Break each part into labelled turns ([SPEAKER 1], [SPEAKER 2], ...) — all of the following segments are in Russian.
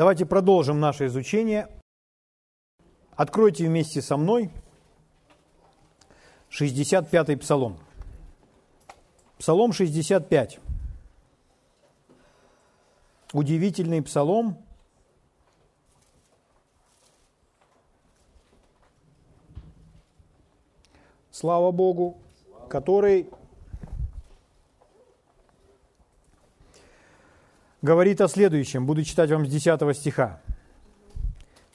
[SPEAKER 1] Давайте продолжим наше изучение. Откройте вместе со мной 65-й псалом. Псалом 65. Удивительный псалом. Слава Богу, который говорит о следующем. Буду читать вам с 10 стиха.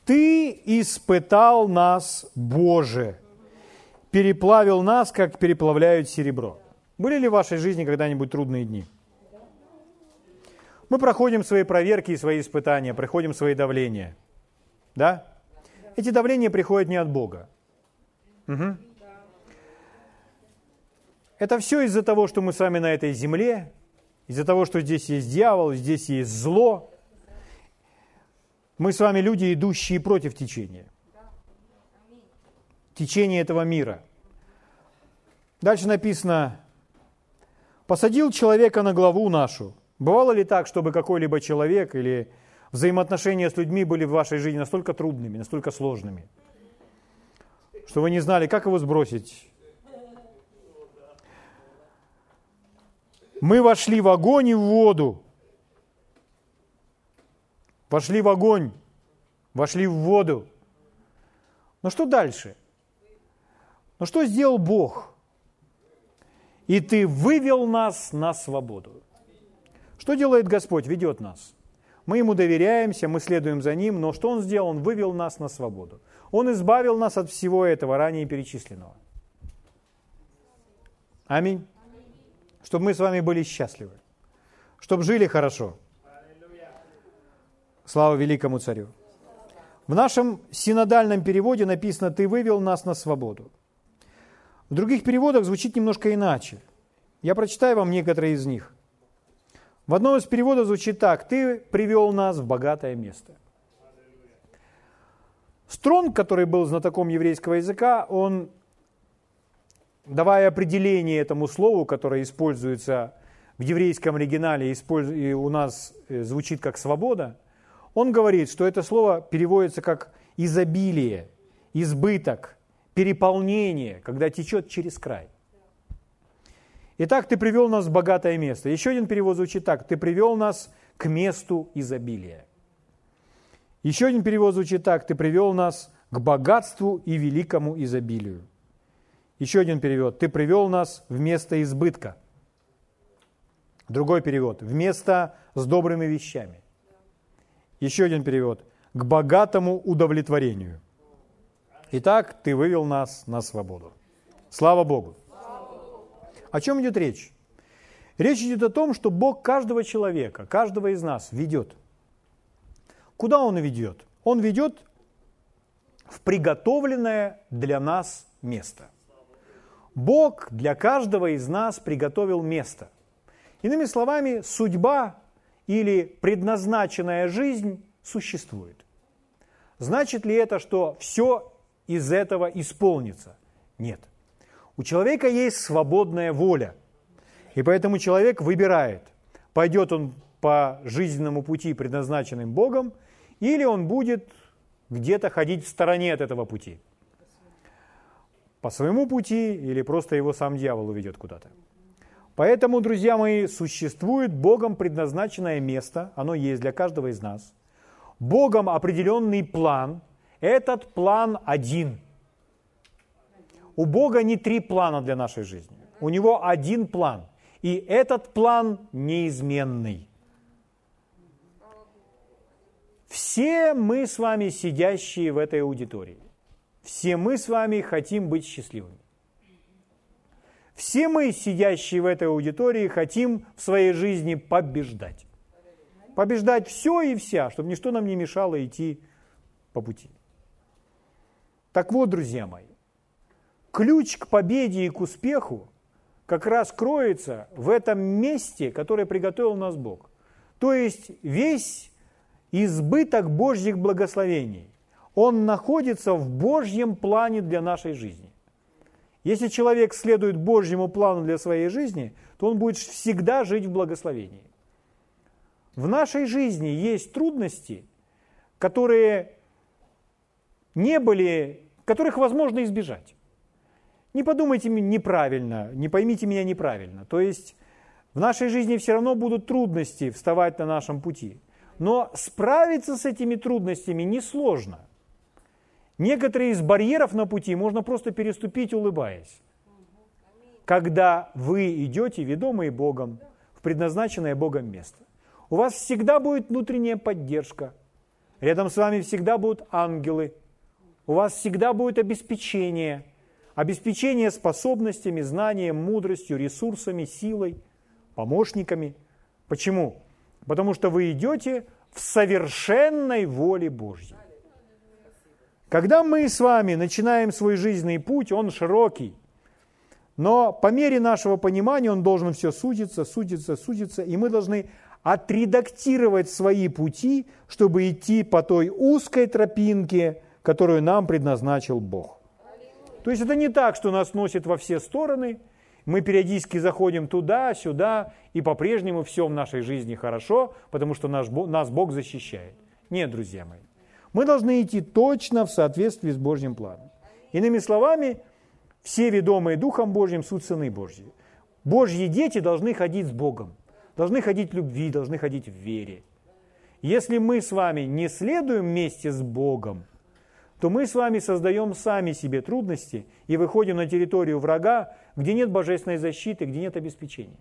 [SPEAKER 1] «Ты испытал нас, Боже, переплавил нас, как переплавляют серебро». Были ли в вашей жизни когда-нибудь трудные дни? Мы проходим свои проверки и свои испытания, проходим свои давления. Да? Эти давления приходят не от Бога. Угу. Это все из-за того, что мы с вами на этой земле, из-за того, что здесь есть дьявол, здесь есть зло. Мы с вами люди, идущие против течения. Течение этого мира. Дальше написано, посадил человека на главу нашу. Бывало ли так, чтобы какой-либо человек или взаимоотношения с людьми были в вашей жизни настолько трудными, настолько сложными, что вы не знали, как его сбросить? Мы вошли в огонь и в воду. Вошли в огонь, вошли в воду. Но что дальше? Но что сделал Бог? И ты вывел нас на свободу. Что делает Господь? Ведет нас. Мы Ему доверяемся, мы следуем за Ним, но что Он сделал? Он вывел нас на свободу. Он избавил нас от всего этого ранее перечисленного. Аминь чтобы мы с вами были счастливы, чтобы жили хорошо. Слава великому царю. В нашем синодальном переводе написано «Ты вывел нас на свободу». В других переводах звучит немножко иначе. Я прочитаю вам некоторые из них. В одном из переводов звучит так «Ты привел нас в богатое место». Стронг, который был знатоком еврейского языка, он давая определение этому слову, которое используется в еврейском оригинале и у нас э, звучит как «свобода», он говорит, что это слово переводится как изобилие, избыток, переполнение, когда течет через край. Итак, ты привел нас в богатое место. Еще один перевод звучит так. Ты привел нас к месту изобилия. Еще один перевод звучит так. Ты привел нас к богатству и великому изобилию. Еще один перевод. Ты привел нас в место избытка. Другой перевод. В место с добрыми вещами. Еще один перевод. К богатому удовлетворению. Итак, ты вывел нас на свободу. Слава Богу. О чем идет речь? Речь идет о том, что Бог каждого человека, каждого из нас ведет. Куда Он ведет? Он ведет в приготовленное для нас место. Бог для каждого из нас приготовил место. Иными словами, судьба или предназначенная жизнь существует. Значит ли это, что все из этого исполнится? Нет. У человека есть свободная воля. И поэтому человек выбирает, пойдет он по жизненному пути, предназначенным Богом, или он будет где-то ходить в стороне от этого пути – по своему пути или просто его сам дьявол уведет куда-то. Поэтому, друзья мои, существует Богом предназначенное место, оно есть для каждого из нас. Богом определенный план, этот план один. У Бога не три плана для нашей жизни, у Него один план, и этот план неизменный. Все мы с вами сидящие в этой аудитории, все мы с вами хотим быть счастливыми. Все мы, сидящие в этой аудитории, хотим в своей жизни побеждать. Побеждать все и вся, чтобы ничто нам не мешало идти по пути. Так вот, друзья мои, ключ к победе и к успеху как раз кроется в этом месте, которое приготовил нас Бог. То есть весь избыток Божьих благословений, он находится в Божьем плане для нашей жизни. Если человек следует Божьему плану для своей жизни, то он будет всегда жить в благословении. В нашей жизни есть трудности, которые не были, которых возможно избежать. Не подумайте неправильно, не поймите меня неправильно. То есть в нашей жизни все равно будут трудности вставать на нашем пути. Но справиться с этими трудностями несложно. Некоторые из барьеров на пути можно просто переступить, улыбаясь. Когда вы идете, ведомые Богом, в предназначенное Богом место. У вас всегда будет внутренняя поддержка. Рядом с вами всегда будут ангелы. У вас всегда будет обеспечение. Обеспечение способностями, знанием, мудростью, ресурсами, силой, помощниками. Почему? Потому что вы идете в совершенной воле Божьей. Когда мы с вами начинаем свой жизненный путь, он широкий, но по мере нашего понимания он должен все судиться, судиться, судиться, и мы должны отредактировать свои пути, чтобы идти по той узкой тропинке, которую нам предназначил Бог. То есть это не так, что нас носит во все стороны, мы периодически заходим туда, сюда, и по-прежнему все в нашей жизни хорошо, потому что наш, нас Бог защищает. Нет, друзья мои. Мы должны идти точно в соответствии с Божьим планом. Иными словами, все ведомые Духом Божьим суть сыны Божьи. Божьи дети должны ходить с Богом должны ходить в любви, должны ходить в вере. Если мы с вами не следуем вместе с Богом, то мы с вами создаем сами себе трудности и выходим на территорию врага, где нет божественной защиты, где нет обеспечения.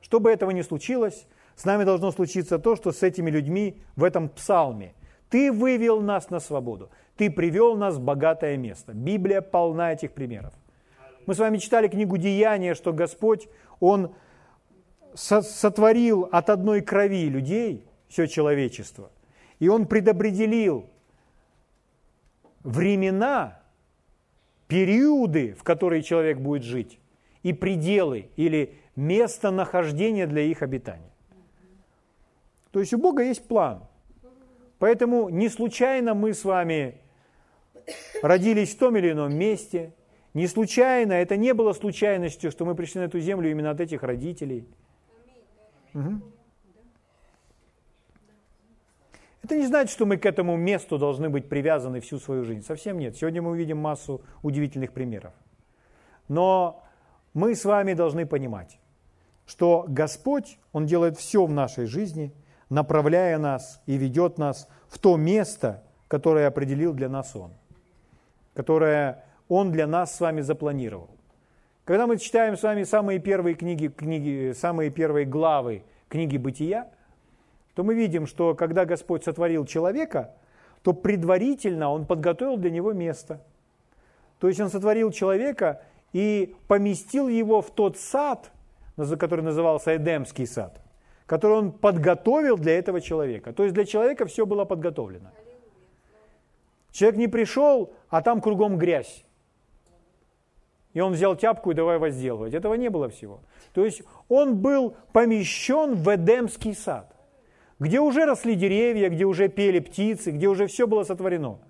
[SPEAKER 1] Чтобы этого не случилось, с нами должно случиться то, что с этими людьми в этом псалме. Ты вывел нас на свободу, ты привел нас в богатое место. Библия полна этих примеров. Мы с вами читали книгу Деяния, что Господь, Он сотворил от одной крови людей, все человечество, и он предопределил времена, периоды, в которые человек будет жить, и пределы или местонахождение для их обитания. То есть у Бога есть план. Поэтому не случайно мы с вами родились в том или ином месте, не случайно, это не было случайностью, что мы пришли на эту землю именно от этих родителей – Угу. Это не значит, что мы к этому месту должны быть привязаны всю свою жизнь. Совсем нет. Сегодня мы увидим массу удивительных примеров. Но мы с вами должны понимать, что Господь, Он делает все в нашей жизни, направляя нас и ведет нас в то место, которое определил для нас Он, которое Он для нас с вами запланировал. Когда мы читаем с вами самые первые книги, книги, самые первые главы книги «Бытия», то мы видим, что когда Господь сотворил человека, то предварительно Он подготовил для него место. То есть Он сотворил человека и поместил его в тот сад, который назывался Эдемский сад, который Он подготовил для этого человека. То есть для человека все было подготовлено. Человек не пришел, а там кругом грязь и он взял тяпку и давай возделывать. Этого не было всего. То есть он был помещен в Эдемский сад, где уже росли деревья, где уже пели птицы, где уже все было сотворено.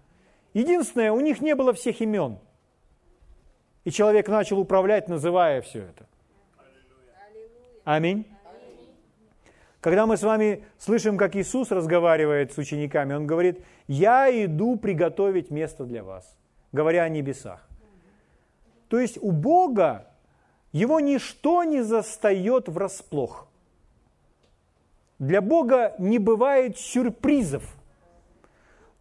[SPEAKER 1] Единственное, у них не было всех имен. И человек начал управлять, называя все это. Аминь. Когда мы с вами слышим, как Иисус разговаривает с учениками, Он говорит, я иду приготовить место для вас, говоря о небесах. То есть у Бога его ничто не застает врасплох. Для Бога не бывает сюрпризов.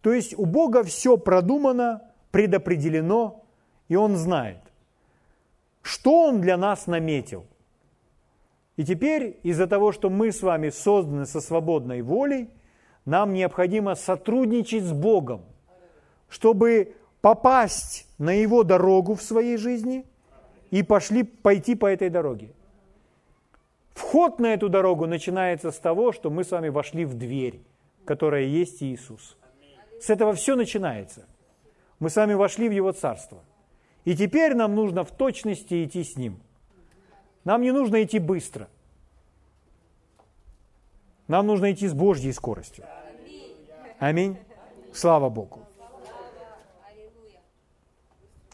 [SPEAKER 1] То есть у Бога все продумано, предопределено, и Он знает, что Он для нас наметил. И теперь из-за того, что мы с вами созданы со свободной волей, нам необходимо сотрудничать с Богом, чтобы попасть на его дорогу в своей жизни и пошли пойти по этой дороге. Вход на эту дорогу начинается с того, что мы с вами вошли в дверь, которая есть Иисус. С этого все начинается. Мы с вами вошли в Его Царство. И теперь нам нужно в точности идти с Ним. Нам не нужно идти быстро. Нам нужно идти с Божьей скоростью. Аминь. Слава Богу.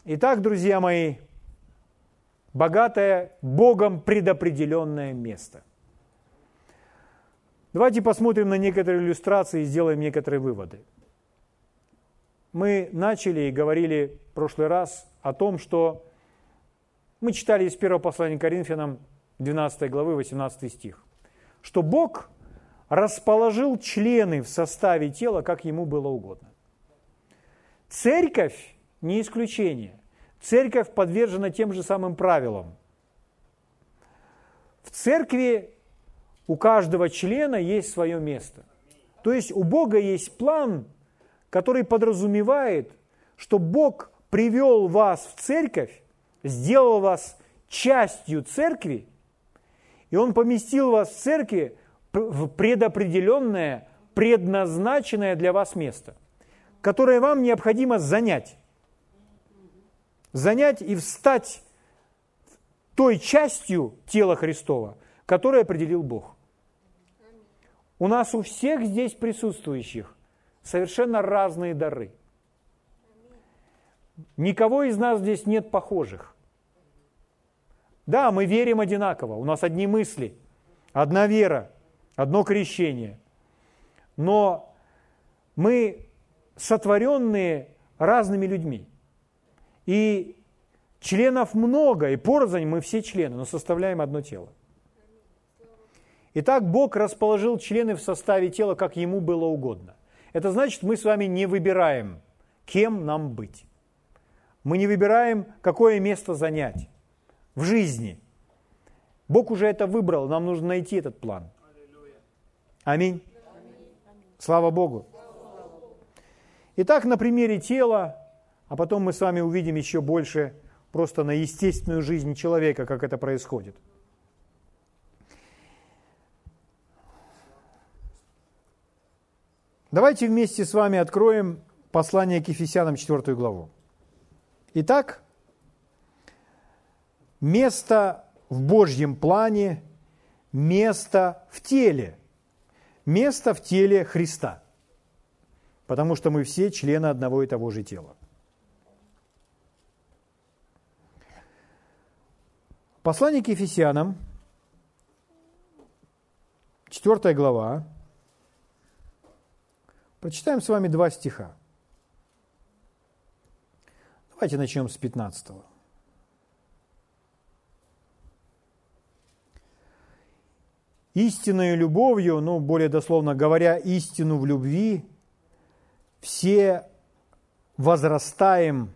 [SPEAKER 1] Итак, друзья мои, богатое Богом предопределенное место. Давайте посмотрим на некоторые иллюстрации и сделаем некоторые выводы. Мы начали и говорили в прошлый раз о том, что мы читали из первого послания Коринфянам 12 главы 18 стих, что Бог расположил члены в составе тела, как ему было угодно. Церковь не исключение. Церковь подвержена тем же самым правилам. В церкви у каждого члена есть свое место. То есть у Бога есть план, который подразумевает, что Бог привел вас в церковь, сделал вас частью церкви, и Он поместил вас в церкви в предопределенное, предназначенное для вас место, которое вам необходимо занять. Занять и встать той частью тела Христова, которую определил Бог. У нас у всех здесь присутствующих совершенно разные дары. Никого из нас здесь нет похожих. Да, мы верим одинаково, у нас одни мысли, одна вера, одно крещение. Но мы сотворенные разными людьми. И членов много, и порознь мы все члены, но составляем одно тело. Итак, Бог расположил члены в составе тела, как Ему было угодно. Это значит, мы с вами не выбираем, кем нам быть. Мы не выбираем, какое место занять в жизни. Бог уже это выбрал, нам нужно найти этот план. Аминь. Слава Богу. Итак, на примере тела, а потом мы с вами увидим еще больше просто на естественную жизнь человека, как это происходит. Давайте вместе с вами откроем послание к Ефесянам 4 главу. Итак, место в Божьем плане, место в теле, место в теле Христа, потому что мы все члены одного и того же тела. Послание к Ефесянам, 4 глава, прочитаем с вами два стиха. Давайте начнем с 15. Истинной любовью, ну, более дословно говоря, истину в любви, все возрастаем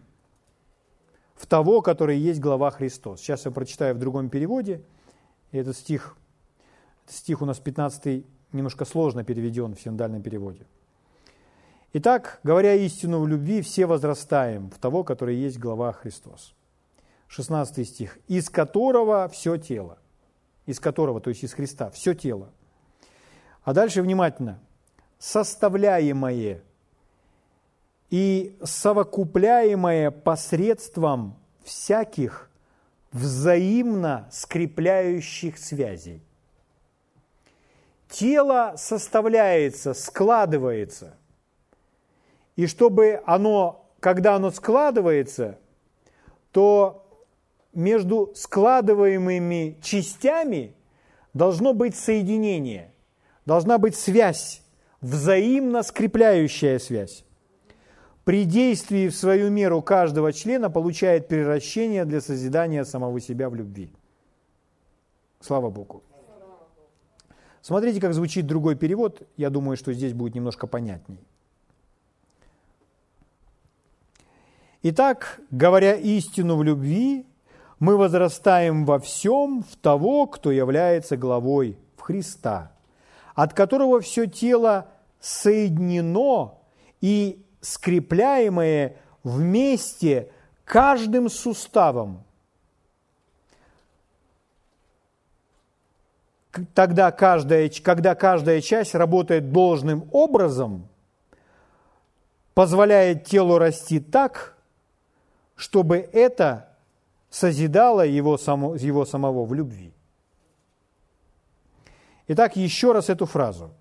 [SPEAKER 1] в того, который есть глава Христос. Сейчас я прочитаю в другом переводе. Этот стих, стих у нас 15 немножко сложно переведен в синдальном переводе. Итак, говоря истину в любви, все возрастаем в того, который есть глава Христос. 16 стих. «Из которого все тело» из которого, то есть из Христа, все тело. А дальше внимательно. Составляемое и совокупляемое посредством всяких взаимно скрепляющих связей. Тело составляется, складывается. И чтобы оно, когда оно складывается, то между складываемыми частями должно быть соединение, должна быть связь, взаимно скрепляющая связь. При действии в свою меру каждого члена получает превращение для созидания самого себя в любви. Слава Богу. Смотрите, как звучит другой перевод. Я думаю, что здесь будет немножко понятней. Итак, говоря истину в любви, мы возрастаем во всем в того, кто является главой, в Христа, от которого все тело соединено и скрепляемое вместе каждым суставом. Тогда каждая, когда каждая часть работает должным образом, позволяет телу расти так, чтобы это созидала его, само, его самого в любви. Итак, еще раз эту фразу.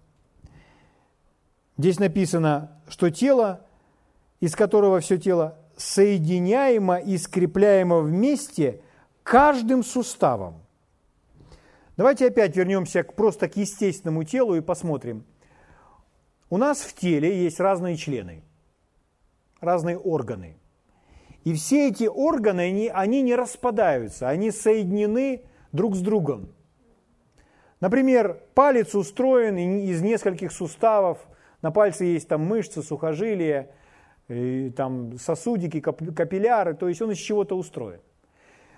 [SPEAKER 1] Здесь написано, что тело, из которого все тело соединяемо и скрепляемо вместе каждым суставом. Давайте опять вернемся к, просто к естественному телу и посмотрим. У нас в теле есть разные члены, разные органы. И все эти органы, они, они не распадаются, они соединены друг с другом. Например, палец устроен из нескольких суставов, на пальце есть там мышцы, сухожилия, и там сосудики, капилляры, то есть он из чего-то устроен.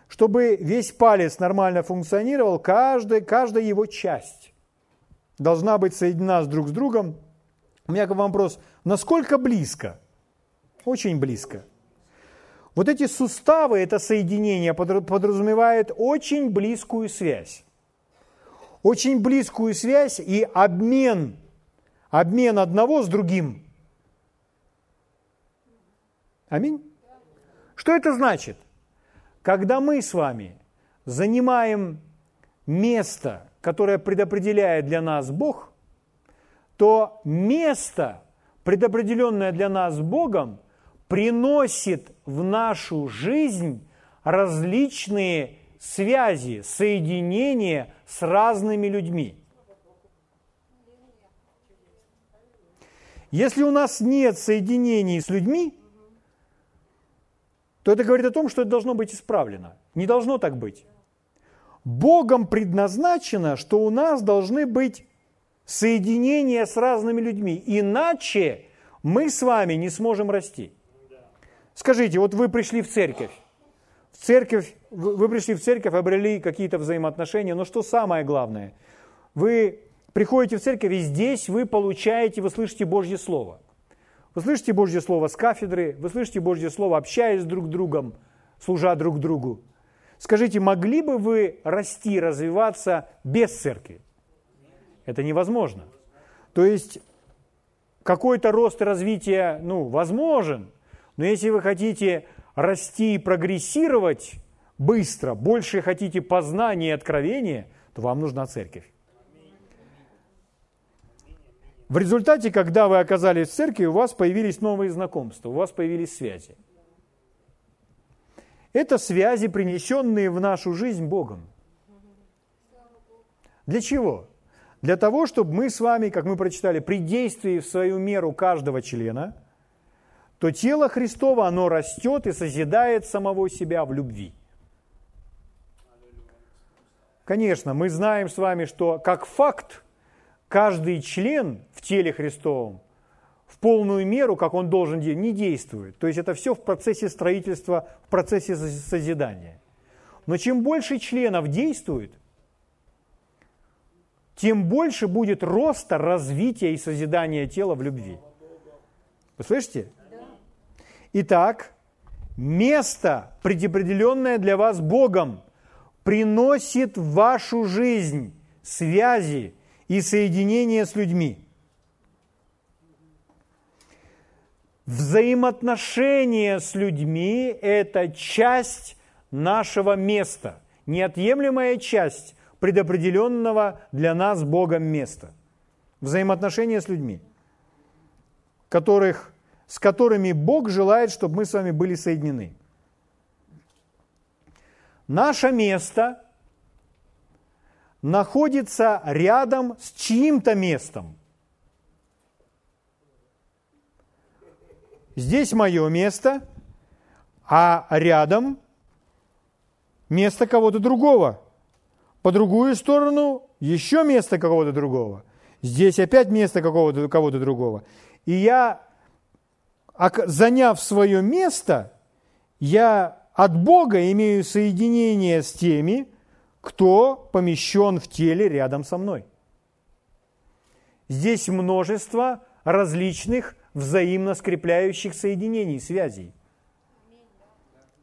[SPEAKER 1] Чтобы весь палец нормально функционировал, каждая, каждая его часть должна быть соединена с друг с другом. У меня к вам вопрос, насколько близко? Очень близко. Вот эти суставы, это соединение подразумевает очень близкую связь. Очень близкую связь и обмен, обмен одного с другим. Аминь. Что это значит? Когда мы с вами занимаем место, которое предопределяет для нас Бог, то место, предопределенное для нас Богом, приносит в нашу жизнь различные связи, соединения с разными людьми. Если у нас нет соединений с людьми, то это говорит о том, что это должно быть исправлено. Не должно так быть. Богом предназначено, что у нас должны быть соединения с разными людьми. Иначе мы с вами не сможем расти. Скажите, вот вы пришли в церковь, в церковь, вы пришли в церковь, обрели какие-то взаимоотношения, но что самое главное? Вы приходите в церковь, и здесь вы получаете, вы слышите Божье Слово. Вы слышите Божье Слово с кафедры, вы слышите Божье Слово, общаясь друг с другом, служа друг другу. Скажите, могли бы вы расти, развиваться без церкви? Это невозможно. То есть какой-то рост и развитие, ну, возможен, но если вы хотите расти и прогрессировать быстро, больше хотите познания и откровения, то вам нужна церковь. В результате, когда вы оказались в церкви, у вас появились новые знакомства, у вас появились связи. Это связи, принесенные в нашу жизнь Богом. Для чего? Для того, чтобы мы с вами, как мы прочитали, при действии в свою меру каждого члена – то тело Христово, оно растет и созидает самого себя в любви. Конечно, мы знаем с вами, что как факт каждый член в теле Христовом в полную меру, как он должен не действует. То есть это все в процессе строительства, в процессе созидания. Но чем больше членов действует, тем больше будет роста, развития и созидания тела в любви. Вы слышите? Итак, место, предопределенное для вас Богом, приносит в вашу жизнь связи и соединения с людьми. Взаимоотношения с людьми – это часть нашего места, неотъемлемая часть предопределенного для нас Богом места. Взаимоотношения с людьми, которых с которыми Бог желает, чтобы мы с вами были соединены. Наше место находится рядом с чьим-то местом. Здесь мое место, а рядом место кого-то другого. По другую сторону еще место какого-то другого. Здесь опять место какого-то кого-то другого. И я заняв свое место, я от Бога имею соединение с теми, кто помещен в теле рядом со мной. Здесь множество различных взаимно скрепляющих соединений, связей.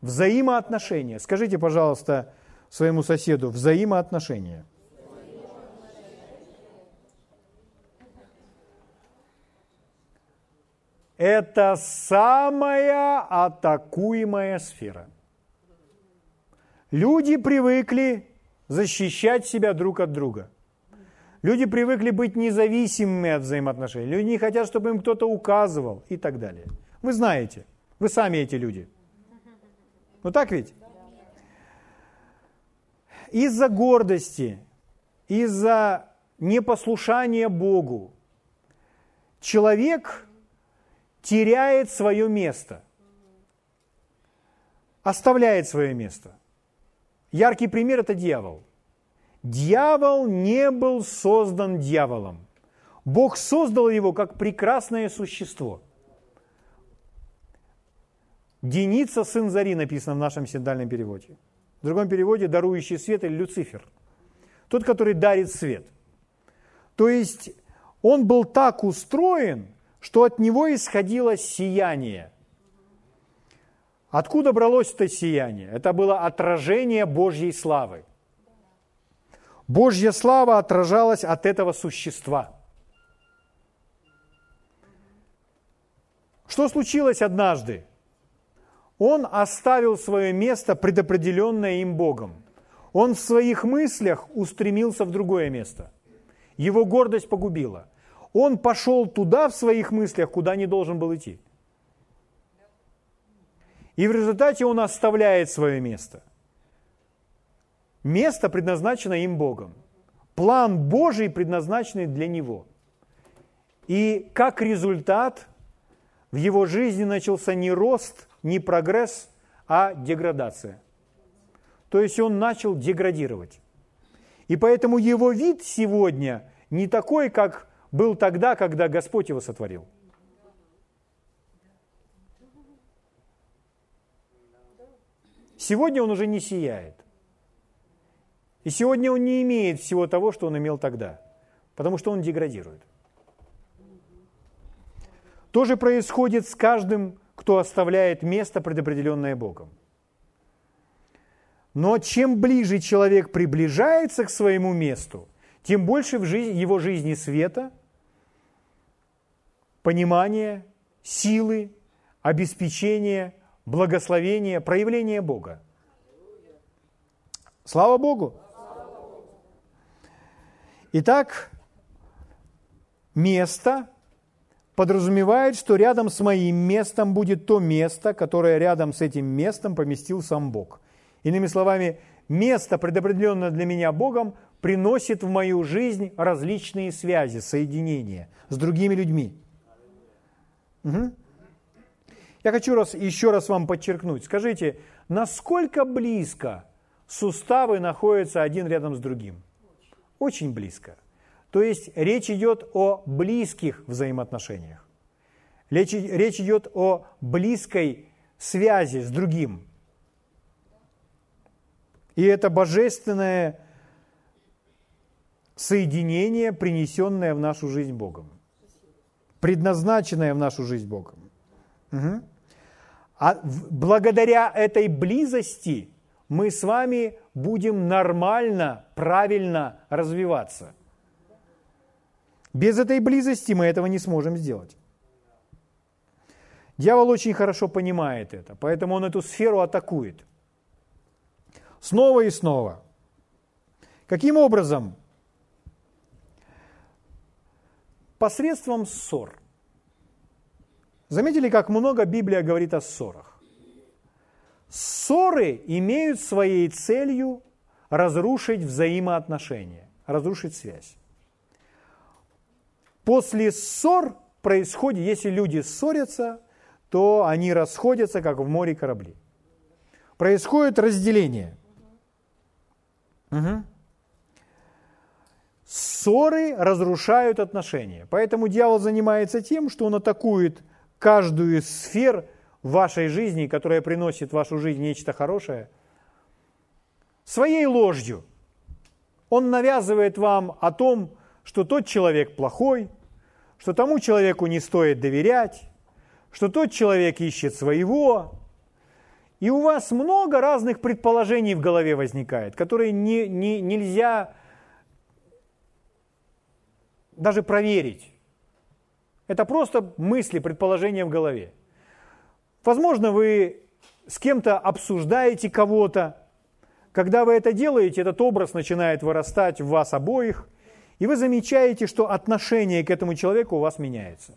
[SPEAKER 1] Взаимоотношения. Скажите, пожалуйста, своему соседу, взаимоотношения – это самая атакуемая сфера. Люди привыкли защищать себя друг от друга. Люди привыкли быть независимыми от взаимоотношений. Люди не хотят, чтобы им кто-то указывал и так далее. Вы знаете, вы сами эти люди. Ну так ведь? Из-за гордости, из-за непослушания Богу человек теряет свое место, оставляет свое место. Яркий пример – это дьявол. Дьявол не был создан дьяволом. Бог создал его как прекрасное существо. Деница, сын Зари, написано в нашем синдальном переводе. В другом переводе – дарующий свет или Люцифер. Тот, который дарит свет. То есть он был так устроен, что от него исходило сияние. Откуда бралось это сияние? Это было отражение Божьей славы. Божья слава отражалась от этого существа. Что случилось однажды? Он оставил свое место, предопределенное им Богом. Он в своих мыслях устремился в другое место. Его гордость погубила. Он пошел туда в своих мыслях, куда не должен был идти. И в результате он оставляет свое место. Место предназначено им Богом. План Божий предназначенный для него. И как результат в его жизни начался не рост, не прогресс, а деградация. То есть он начал деградировать. И поэтому его вид сегодня не такой, как был тогда, когда Господь его сотворил. Сегодня он уже не сияет. И сегодня он не имеет всего того, что он имел тогда, потому что он деградирует. То же происходит с каждым, кто оставляет место, предопределенное Богом. Но чем ближе человек приближается к своему месту, тем больше в жизни, его жизни света, понимания, силы, обеспечения, благословения, проявления Бога. Слава Богу! Итак, место подразумевает, что рядом с моим местом будет то место, которое рядом с этим местом поместил сам Бог. Иными словами, место, предопределенное для меня Богом, приносит в мою жизнь различные связи, соединения с другими людьми. Угу. Я хочу раз, еще раз вам подчеркнуть. Скажите, насколько близко суставы находятся один рядом с другим? Очень близко. То есть речь идет о близких взаимоотношениях. Речь, речь идет о близкой связи с другим. И это божественное соединение, принесенное в нашу жизнь Богом. Предназначенное в нашу жизнь Богом. Угу. А благодаря этой близости мы с вами будем нормально, правильно развиваться. Без этой близости мы этого не сможем сделать. Дьявол очень хорошо понимает это, поэтому он эту сферу атакует. Снова и снова. Каким образом? Посредством ссор. Заметили, как много Библия говорит о ссорах? Ссоры имеют своей целью разрушить взаимоотношения, разрушить связь. После ссор происходит, если люди ссорятся, то они расходятся, как в море корабли. Происходит разделение. Угу. Ссоры разрушают отношения. Поэтому дьявол занимается тем, что он атакует каждую из сфер вашей жизни, которая приносит в вашу жизнь нечто хорошее, своей ложью. Он навязывает вам о том, что тот человек плохой, что тому человеку не стоит доверять, что тот человек ищет своего. И у вас много разных предположений в голове возникает, которые не, не, нельзя даже проверить. Это просто мысли, предположения в голове. Возможно, вы с кем-то обсуждаете кого-то. Когда вы это делаете, этот образ начинает вырастать в вас обоих – и вы замечаете, что отношение к этому человеку у вас меняется.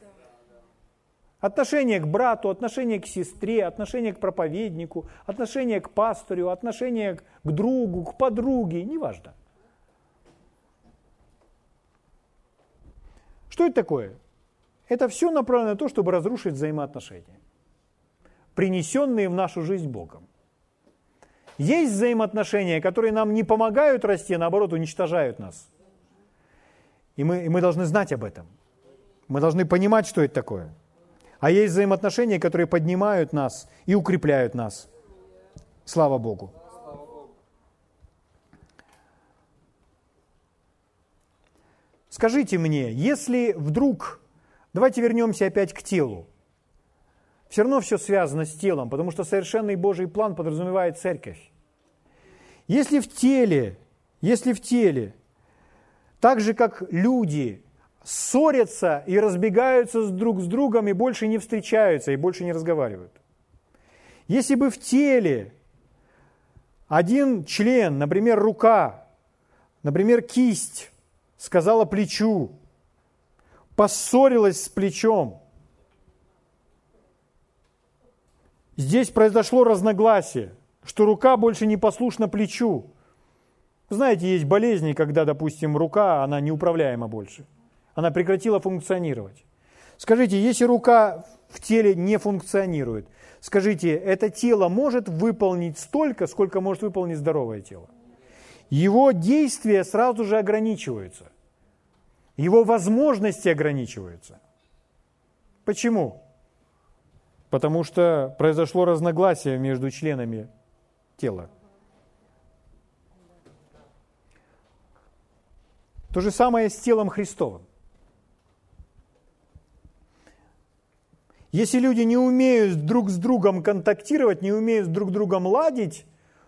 [SPEAKER 1] Отношение к брату, отношение к сестре, отношение к проповеднику, отношение к пастору, отношение к другу, к подруге, неважно. Что это такое? Это все направлено на то, чтобы разрушить взаимоотношения, принесенные в нашу жизнь Богом. Есть взаимоотношения, которые нам не помогают расти, а наоборот уничтожают нас. И мы, и мы должны знать об этом. Мы должны понимать, что это такое. А есть взаимоотношения, которые поднимают нас и укрепляют нас. Слава Богу. Скажите мне, если вдруг, давайте вернемся опять к телу, все равно все связано с телом, потому что совершенный Божий план подразумевает церковь. Если в теле, если в теле, так же как люди ссорятся и разбегаются друг с другом и больше не встречаются и больше не разговаривают. Если бы в теле один член, например, рука, например, кисть, сказала плечу, поссорилась с плечом, здесь произошло разногласие, что рука больше не послушна плечу. Знаете, есть болезни, когда, допустим, рука, она неуправляема больше – она прекратила функционировать. Скажите, если рука в теле не функционирует, скажите, это тело может выполнить столько, сколько может выполнить здоровое тело? Его действия сразу же ограничиваются. Его возможности ограничиваются. Почему? Потому что произошло разногласие между членами тела. То же самое с телом Христовым. Если люди не умеют друг с другом контактировать, не умеют друг с другом ладить,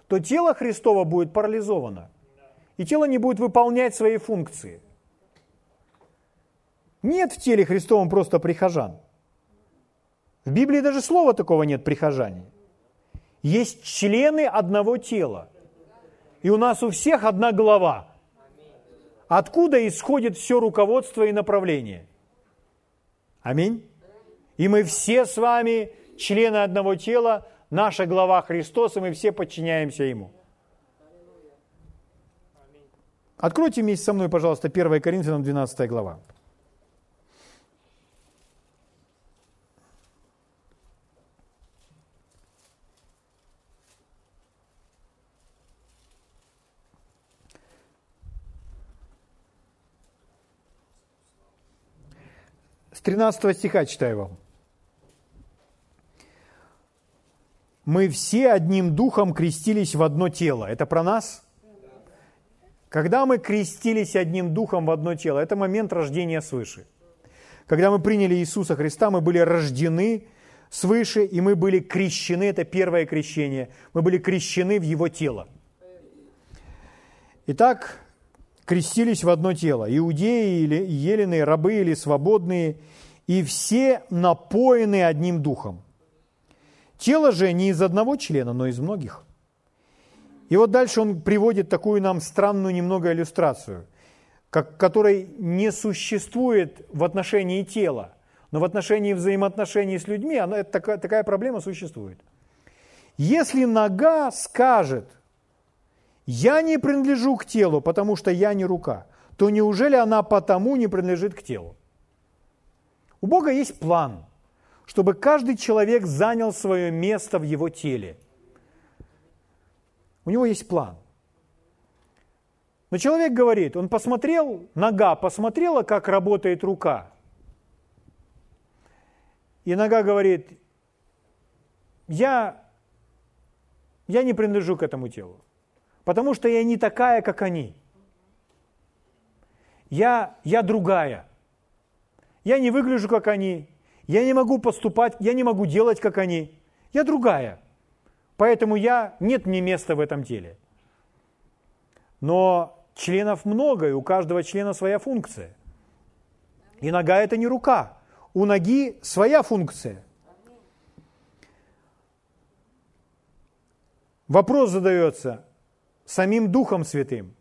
[SPEAKER 1] то тело Христово будет парализовано. И тело не будет выполнять свои функции. Нет в теле Христовом просто прихожан. В Библии даже слова такого нет прихожане. Есть члены одного тела. И у нас у всех одна голова. Откуда исходит все руководство и направление? Аминь. И мы все с вами члены одного тела, наша глава Христос, и мы все подчиняемся Ему. Откройте вместе со мной, пожалуйста, 1 Коринфянам 12 глава. 13 стиха читаю вам. мы все одним духом крестились в одно тело. Это про нас? Когда мы крестились одним духом в одно тело, это момент рождения свыше. Когда мы приняли Иисуса Христа, мы были рождены свыше, и мы были крещены, это первое крещение, мы были крещены в Его тело. Итак, крестились в одно тело. Иудеи или елены, рабы или свободные, и все напоены одним духом. Тело же не из одного члена, но из многих. И вот дальше он приводит такую нам странную немного иллюстрацию, как, которой не существует в отношении тела, но в отношении взаимоотношений с людьми она, такая, такая проблема существует. Если нога скажет, я не принадлежу к телу, потому что я не рука, то неужели она потому не принадлежит к телу? У Бога есть план – чтобы каждый человек занял свое место в его теле. У него есть план. Но человек говорит, он посмотрел, нога посмотрела, как работает рука. И нога говорит, я, я не принадлежу к этому телу, потому что я не такая, как они. Я, я другая. Я не выгляжу, как они, я не могу поступать, я не могу делать, как они. Я другая. Поэтому я, нет мне места в этом теле. Но членов много, и у каждого члена своя функция. И нога это не рука. У ноги своя функция. Вопрос задается самим Духом Святым.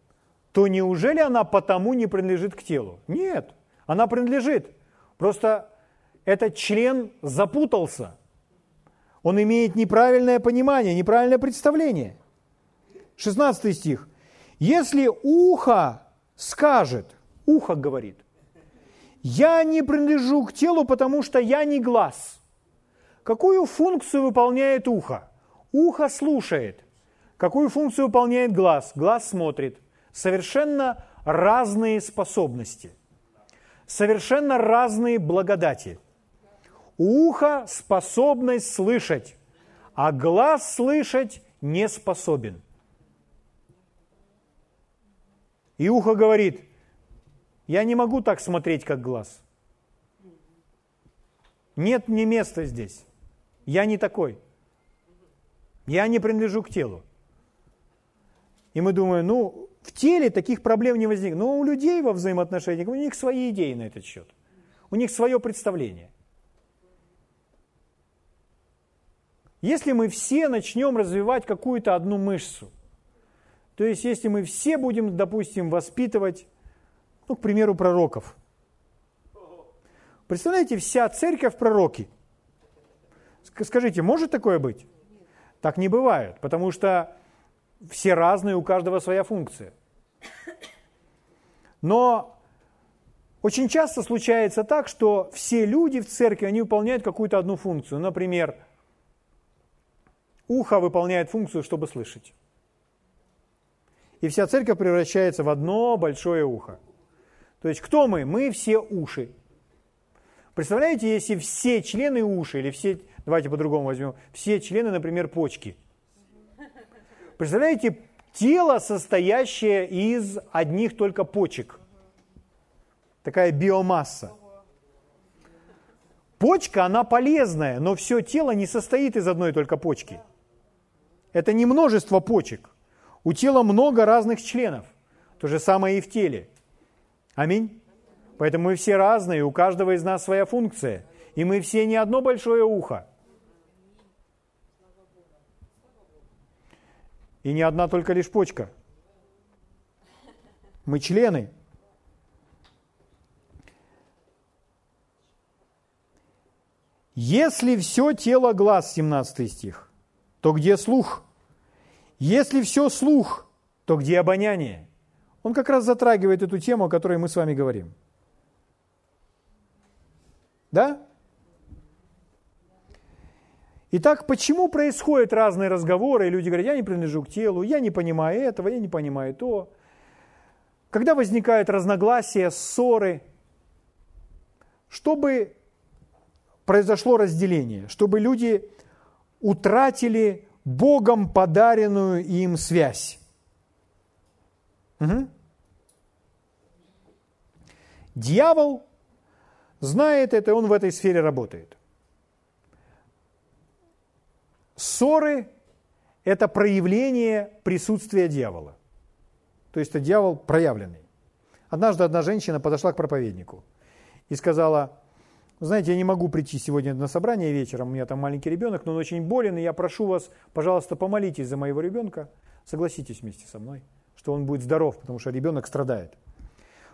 [SPEAKER 1] То неужели она потому не принадлежит к телу? Нет, она принадлежит. Просто этот член запутался. Он имеет неправильное понимание, неправильное представление. 16 стих. Если ухо скажет, ухо говорит, Я не принадлежу к телу, потому что я не глаз. Какую функцию выполняет ухо? Ухо слушает. Какую функцию выполняет глаз? Глаз смотрит. Совершенно разные способности. Совершенно разные благодати. У уха способность слышать, а глаз слышать не способен. И ухо говорит, я не могу так смотреть, как глаз. Нет мне места здесь. Я не такой. Я не принадлежу к телу. И мы думаем, ну, в теле таких проблем не возникнет. Но у людей во взаимоотношениях, у них свои идеи на этот счет. У них свое представление. Если мы все начнем развивать какую-то одну мышцу, то есть если мы все будем, допустим, воспитывать, ну, к примеру, пророков. Представляете, вся церковь пророки. Скажите, может такое быть? Так не бывает, потому что все разные, у каждого своя функция. Но очень часто случается так, что все люди в церкви, они выполняют какую-то одну функцию. Например, ухо выполняет функцию, чтобы слышать. И вся церковь превращается в одно большое ухо. То есть кто мы? Мы все уши. Представляете, если все члены уши, или все, давайте по-другому возьмем, все члены, например, почки. Представляете, тело, состоящее из одних только почек. Такая биомасса. Почка, она полезная, но все тело не состоит из одной только почки – это не множество почек. У тела много разных членов. То же самое и в теле. Аминь. Поэтому мы все разные, у каждого из нас своя функция. И мы все не одно большое ухо. И не одна только лишь почка. Мы члены. Если все тело глаз, 17 стих, то где слух? Если все слух, то где обоняние? Он как раз затрагивает эту тему, о которой мы с вами говорим. Да? Итак, почему происходят разные разговоры, и люди говорят, я не принадлежу к телу, я не понимаю этого, я не понимаю то. Когда возникают разногласия, ссоры, чтобы произошло разделение, чтобы люди утратили Богом подаренную им связь. Угу. Дьявол знает это, он в этой сфере работает. Ссоры – это проявление присутствия дьявола. То есть это дьявол проявленный. Однажды одна женщина подошла к проповеднику и сказала, знаете, я не могу прийти сегодня на собрание вечером, у меня там маленький ребенок, но он очень болен, и я прошу вас, пожалуйста, помолитесь за моего ребенка, согласитесь вместе со мной, что он будет здоров, потому что ребенок страдает.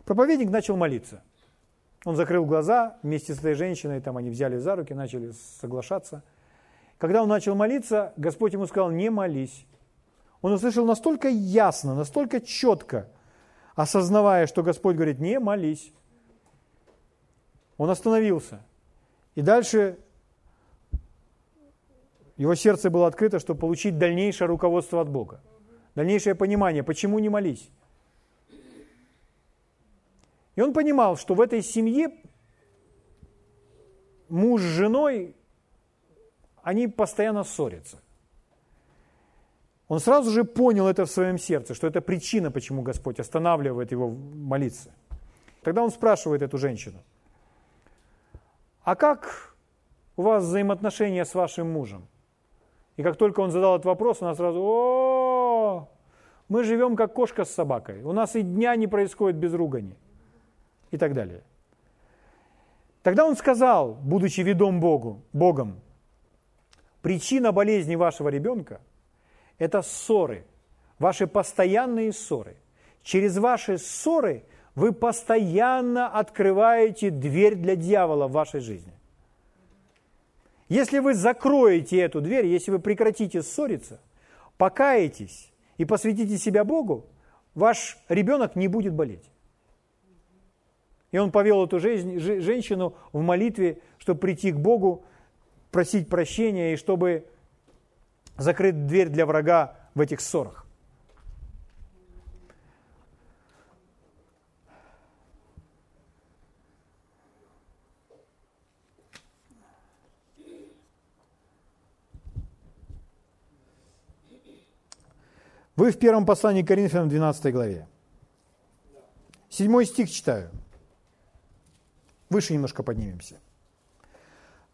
[SPEAKER 1] Проповедник начал молиться. Он закрыл глаза вместе с этой женщиной, там они взяли за руки, начали соглашаться. Когда он начал молиться, Господь ему сказал, не молись. Он услышал настолько ясно, настолько четко, осознавая, что Господь говорит, не молись. Он остановился. И дальше его сердце было открыто, чтобы получить дальнейшее руководство от Бога. Дальнейшее понимание, почему не молись. И он понимал, что в этой семье муж с женой, они постоянно ссорятся. Он сразу же понял это в своем сердце, что это причина, почему Господь останавливает его молиться. Тогда он спрашивает эту женщину – а как у вас взаимоотношения с вашим мужем? И как только он задал этот вопрос, она сразу, о, мы живем как кошка с собакой, у нас и дня не происходит без ругани и так далее. Тогда он сказал, будучи ведом Богу, Богом, причина болезни вашего ребенка – это ссоры, ваши постоянные ссоры. Через ваши ссоры – вы постоянно открываете дверь для дьявола в вашей жизни. Если вы закроете эту дверь, если вы прекратите ссориться, покаетесь и посвятите себя Богу, ваш ребенок не будет болеть. И он повел эту женщину в молитве, чтобы прийти к Богу, просить прощения и чтобы закрыть дверь для врага в этих ссорах. Вы в первом послании к Коринфянам 12 главе. Седьмой стих читаю. Выше немножко поднимемся.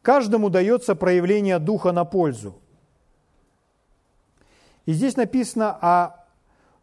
[SPEAKER 1] Каждому дается проявление Духа на пользу. И здесь написано о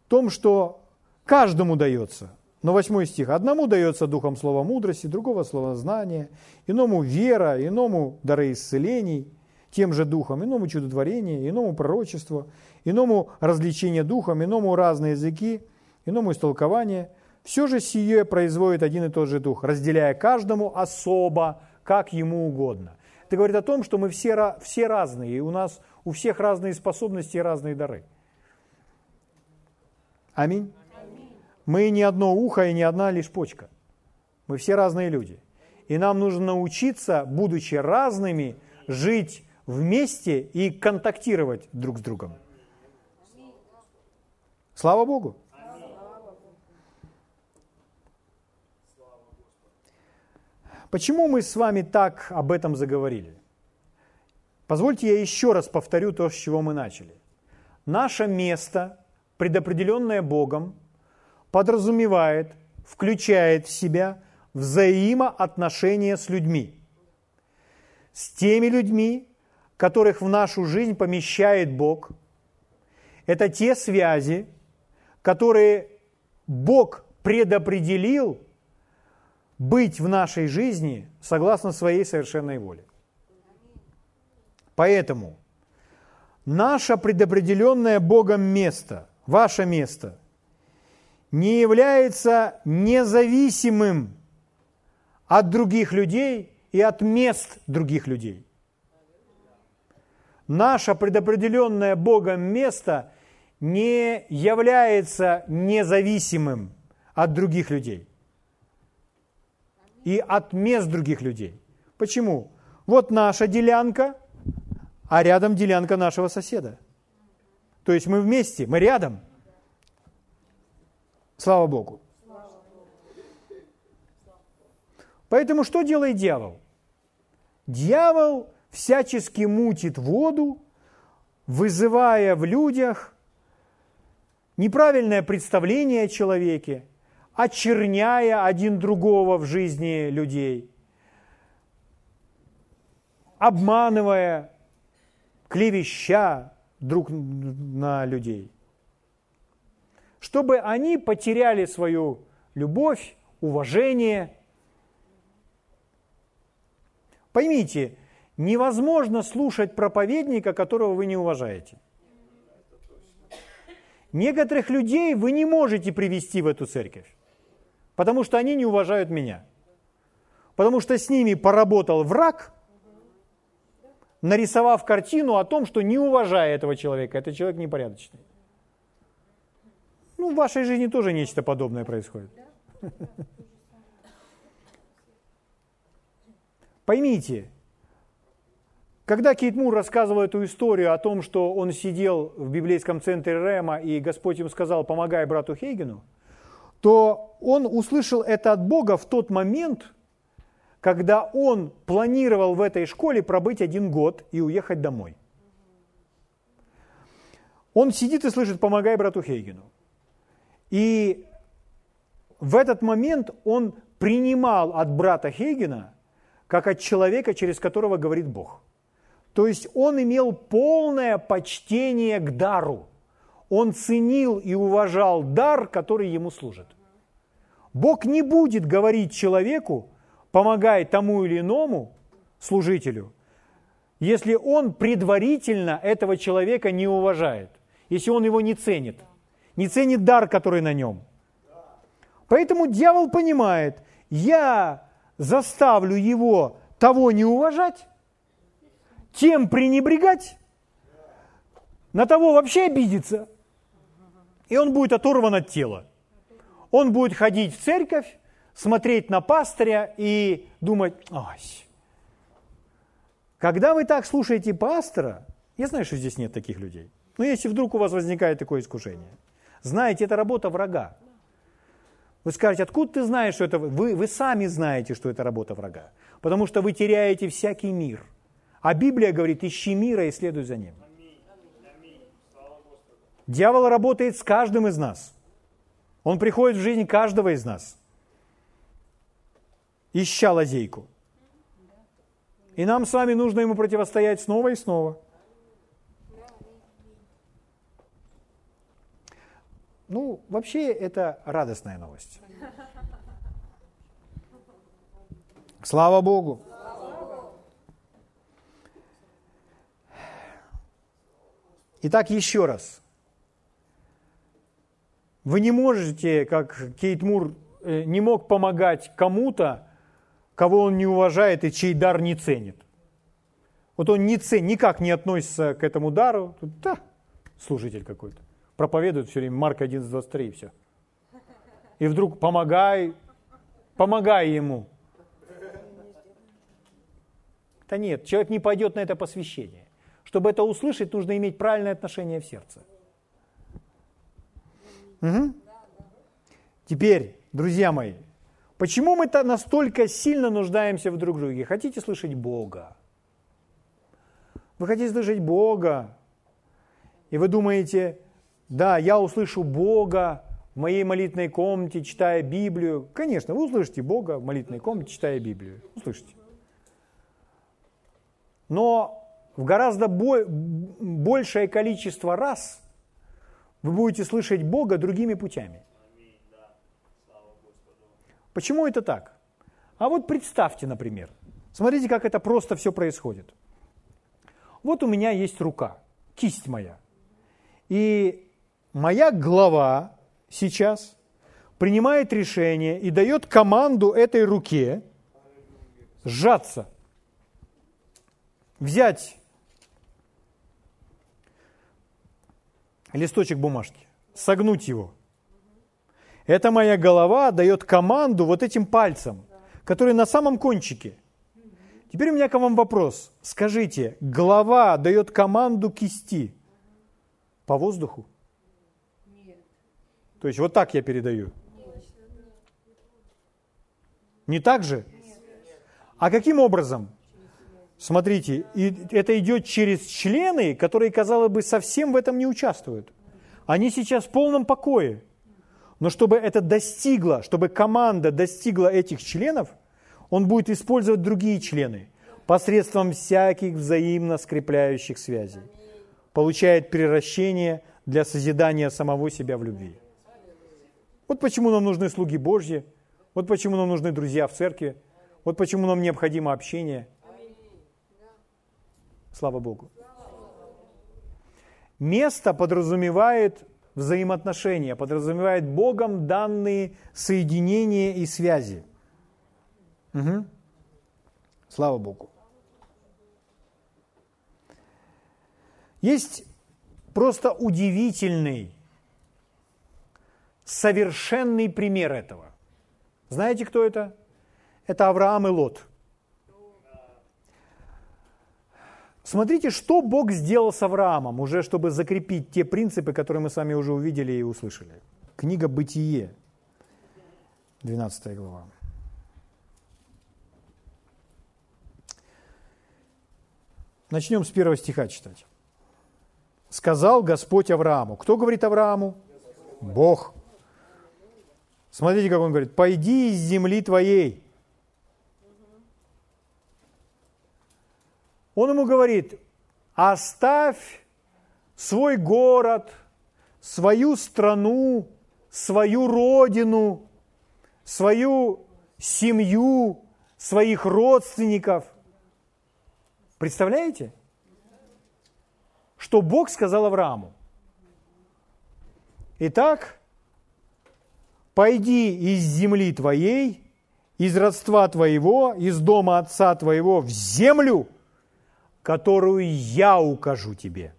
[SPEAKER 1] том, что каждому дается. Но восьмой стих. Одному дается духом слова мудрости, другого слова знания, иному вера, иному дары исцелений, тем же духом, иному чудотворение, иному пророчество, иному развлечение духом, иному разные языки, иному истолкование. Все же сие производит один и тот же дух, разделяя каждому особо, как ему угодно. Это говорит о том, что мы все, все разные, и у нас у всех разные способности и разные дары. Аминь. Мы не одно ухо и не одна лишь почка. Мы все разные люди. И нам нужно научиться, будучи разными, жить вместе и контактировать друг с другом. Слава Богу! Почему мы с вами так об этом заговорили? Позвольте я еще раз повторю то, с чего мы начали. Наше место, предопределенное Богом, подразумевает, включает в себя взаимоотношения с людьми. С теми людьми, которых в нашу жизнь помещает Бог. Это те связи, которые Бог предопределил быть в нашей жизни согласно своей совершенной воле. Поэтому наше предопределенное Богом место, ваше место, не является независимым от других людей и от мест других людей. Наше предопределенное Богом место не является независимым от других людей и от мест других людей. Почему? Вот наша делянка, а рядом делянка нашего соседа. То есть мы вместе, мы рядом. Слава Богу. Поэтому что делает дьявол? Дьявол всячески мутит воду, вызывая в людях неправильное представление о человеке, очерняя один другого в жизни людей, обманывая, клевеща друг на людей, чтобы они потеряли свою любовь, уважение. Поймите, невозможно слушать проповедника, которого вы не уважаете. Некоторых людей вы не можете привести в эту церковь, потому что они не уважают меня. Потому что с ними поработал враг, нарисовав картину о том, что не уважая этого человека, этот человек непорядочный. Ну, в вашей жизни тоже нечто подобное происходит. Поймите, когда Кейт Мур рассказывал эту историю о том, что он сидел в библейском центре Рема, и Господь ему сказал, помогай брату Хейгену, то он услышал это от Бога в тот момент, когда он планировал в этой школе пробыть один год и уехать домой. Он сидит и слышит «помогай брату Хейгену». И в этот момент он принимал от брата Хейгена, как от человека, через которого говорит Бог – то есть он имел полное почтение к дару. Он ценил и уважал дар, который ему служит. Бог не будет говорить человеку, помогай тому или иному служителю, если он предварительно этого человека не уважает, если он его не ценит, не ценит дар, который на нем. Поэтому дьявол понимает, я заставлю его того не уважать, тем пренебрегать, на того вообще обидеться, и он будет оторван от тела. Он будет ходить в церковь, смотреть на пастыря и думать, ай, когда вы так слушаете пастора, я знаю, что здесь нет таких людей, но если вдруг у вас возникает такое искушение, знаете, это работа врага. Вы скажете, откуда ты знаешь, что это... Вы, вы сами знаете, что это работа врага. Потому что вы теряете всякий мир. А Библия говорит, ищи мира и следуй за ним. Дьявол работает с каждым из нас. Он приходит в жизнь каждого из нас, ища лазейку. И нам с вами нужно ему противостоять снова и снова. Ну, вообще это радостная новость. Слава Богу. Итак, еще раз. Вы не можете, как Кейт Мур э, не мог помогать кому-то, кого он не уважает и чей дар не ценит. Вот он не цен, никак не относится к этому дару. Да, служитель какой-то. Проповедует все время Марк 11.23 и все. И вдруг помогай, помогай ему. Да нет, человек не пойдет на это посвящение. Чтобы это услышать, нужно иметь правильное отношение в сердце. Угу. Теперь, друзья мои, почему мы -то настолько сильно нуждаемся в друг друге? Хотите слышать Бога? Вы хотите слышать Бога? И вы думаете, да, я услышу Бога в моей молитвенной комнате, читая Библию. Конечно, вы услышите Бога в молитвенной комнате, читая Библию. Услышите. Но в гораздо большее количество раз вы будете слышать Бога другими путями. Почему это так? А вот представьте, например, смотрите, как это просто все происходит. Вот у меня есть рука, кисть моя. И моя глава сейчас принимает решение и дает команду этой руке сжаться, взять листочек бумажки, согнуть его. Это моя голова дает команду вот этим пальцем, который на самом кончике. Теперь у меня к вам вопрос. Скажите, голова дает команду кисти по воздуху? То есть вот так я передаю? Не так же? А каким образом? Смотрите, и это идет через члены, которые, казалось бы, совсем в этом не участвуют. Они сейчас в полном покое. Но чтобы это достигло, чтобы команда достигла этих членов, он будет использовать другие члены посредством всяких взаимно скрепляющих связей. Получает превращение для созидания самого себя в любви. Вот почему нам нужны слуги Божьи, вот почему нам нужны друзья в церкви, вот почему нам необходимо общение – Слава Богу. Место подразумевает взаимоотношения, подразумевает Богом данные соединения и связи. Угу. Слава Богу. Есть просто удивительный, совершенный пример этого. Знаете, кто это? Это Авраам и Лот – Смотрите, что Бог сделал с Авраамом, уже чтобы закрепить те принципы, которые мы с вами уже увидели и услышали. Книга «Бытие», 12 глава. Начнем с первого стиха читать. «Сказал Господь Аврааму». Кто говорит Аврааму? Бог. Смотрите, как он говорит. «Пойди из земли твоей, Он ему говорит, оставь свой город, свою страну, свою родину, свою семью, своих родственников. Представляете? Что Бог сказал Аврааму. Итак, пойди из земли твоей, из родства твоего, из дома отца твоего в землю – которую я укажу тебе.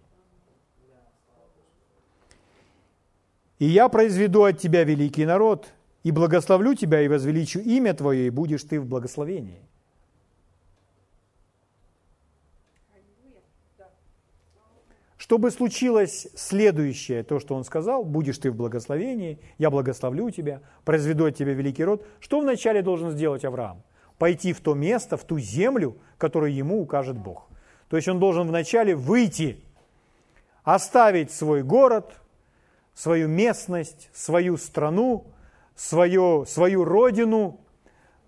[SPEAKER 1] И я произведу от тебя великий народ, и благословлю тебя, и возвеличу имя твое, и будешь ты в благословении. Чтобы случилось следующее, то, что он сказал, будешь ты в благословении, я благословлю тебя, произведу от тебя великий род, что вначале должен сделать Авраам? Пойти в то место, в ту землю, которую ему укажет Бог. То есть он должен вначале выйти, оставить свой город, свою местность, свою страну, свое, свою родину,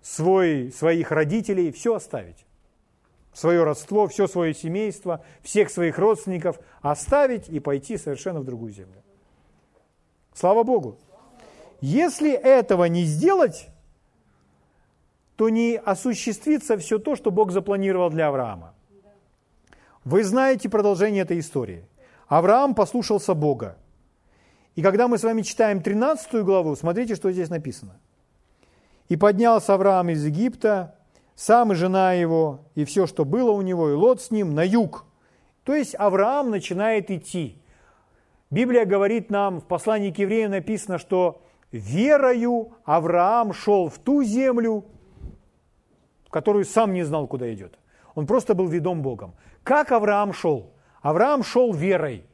[SPEAKER 1] свой, своих родителей, все оставить. Свое родство, все свое семейство, всех своих родственников оставить и пойти совершенно в другую землю. Слава Богу. Если этого не сделать, то не осуществится все то, что Бог запланировал для Авраама. Вы знаете продолжение этой истории. Авраам послушался Бога. И когда мы с вами читаем 13 главу, смотрите, что здесь написано. «И поднялся Авраам из Египта, сам и жена его, и все, что было у него, и лот с ним, на юг». То есть Авраам начинает идти. Библия говорит нам, в послании к евреям написано, что верою Авраам шел в ту землю, которую сам не знал, куда идет. Он просто был ведом Богом. Как Авраам шел? Авраам шел верой.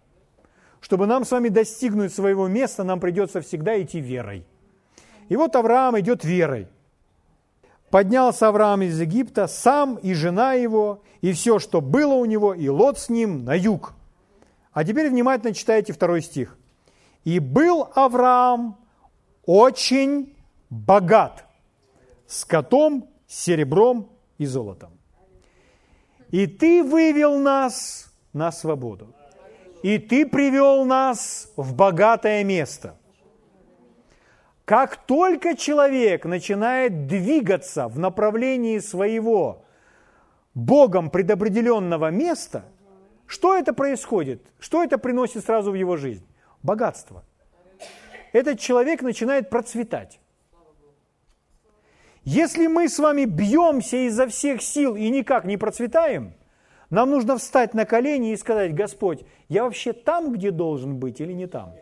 [SPEAKER 1] Чтобы нам с вами достигнуть своего места, нам придется всегда идти верой. И вот Авраам идет верой. Поднялся Авраам из Египта, сам и жена его, и все, что было у него, и лот с ним на юг. А теперь внимательно читайте второй стих. «И был Авраам очень богат скотом, серебром и золотом. И ты вывел нас на свободу. И ты привел нас в богатое место. Как только человек начинает двигаться в направлении своего Богом предопределенного места, что это происходит? Что это приносит сразу в его жизнь? Богатство. Этот человек начинает процветать. Если мы с вами бьемся изо всех сил и никак не процветаем, нам нужно встать на колени и сказать, Господь, я вообще там, где должен быть или не там?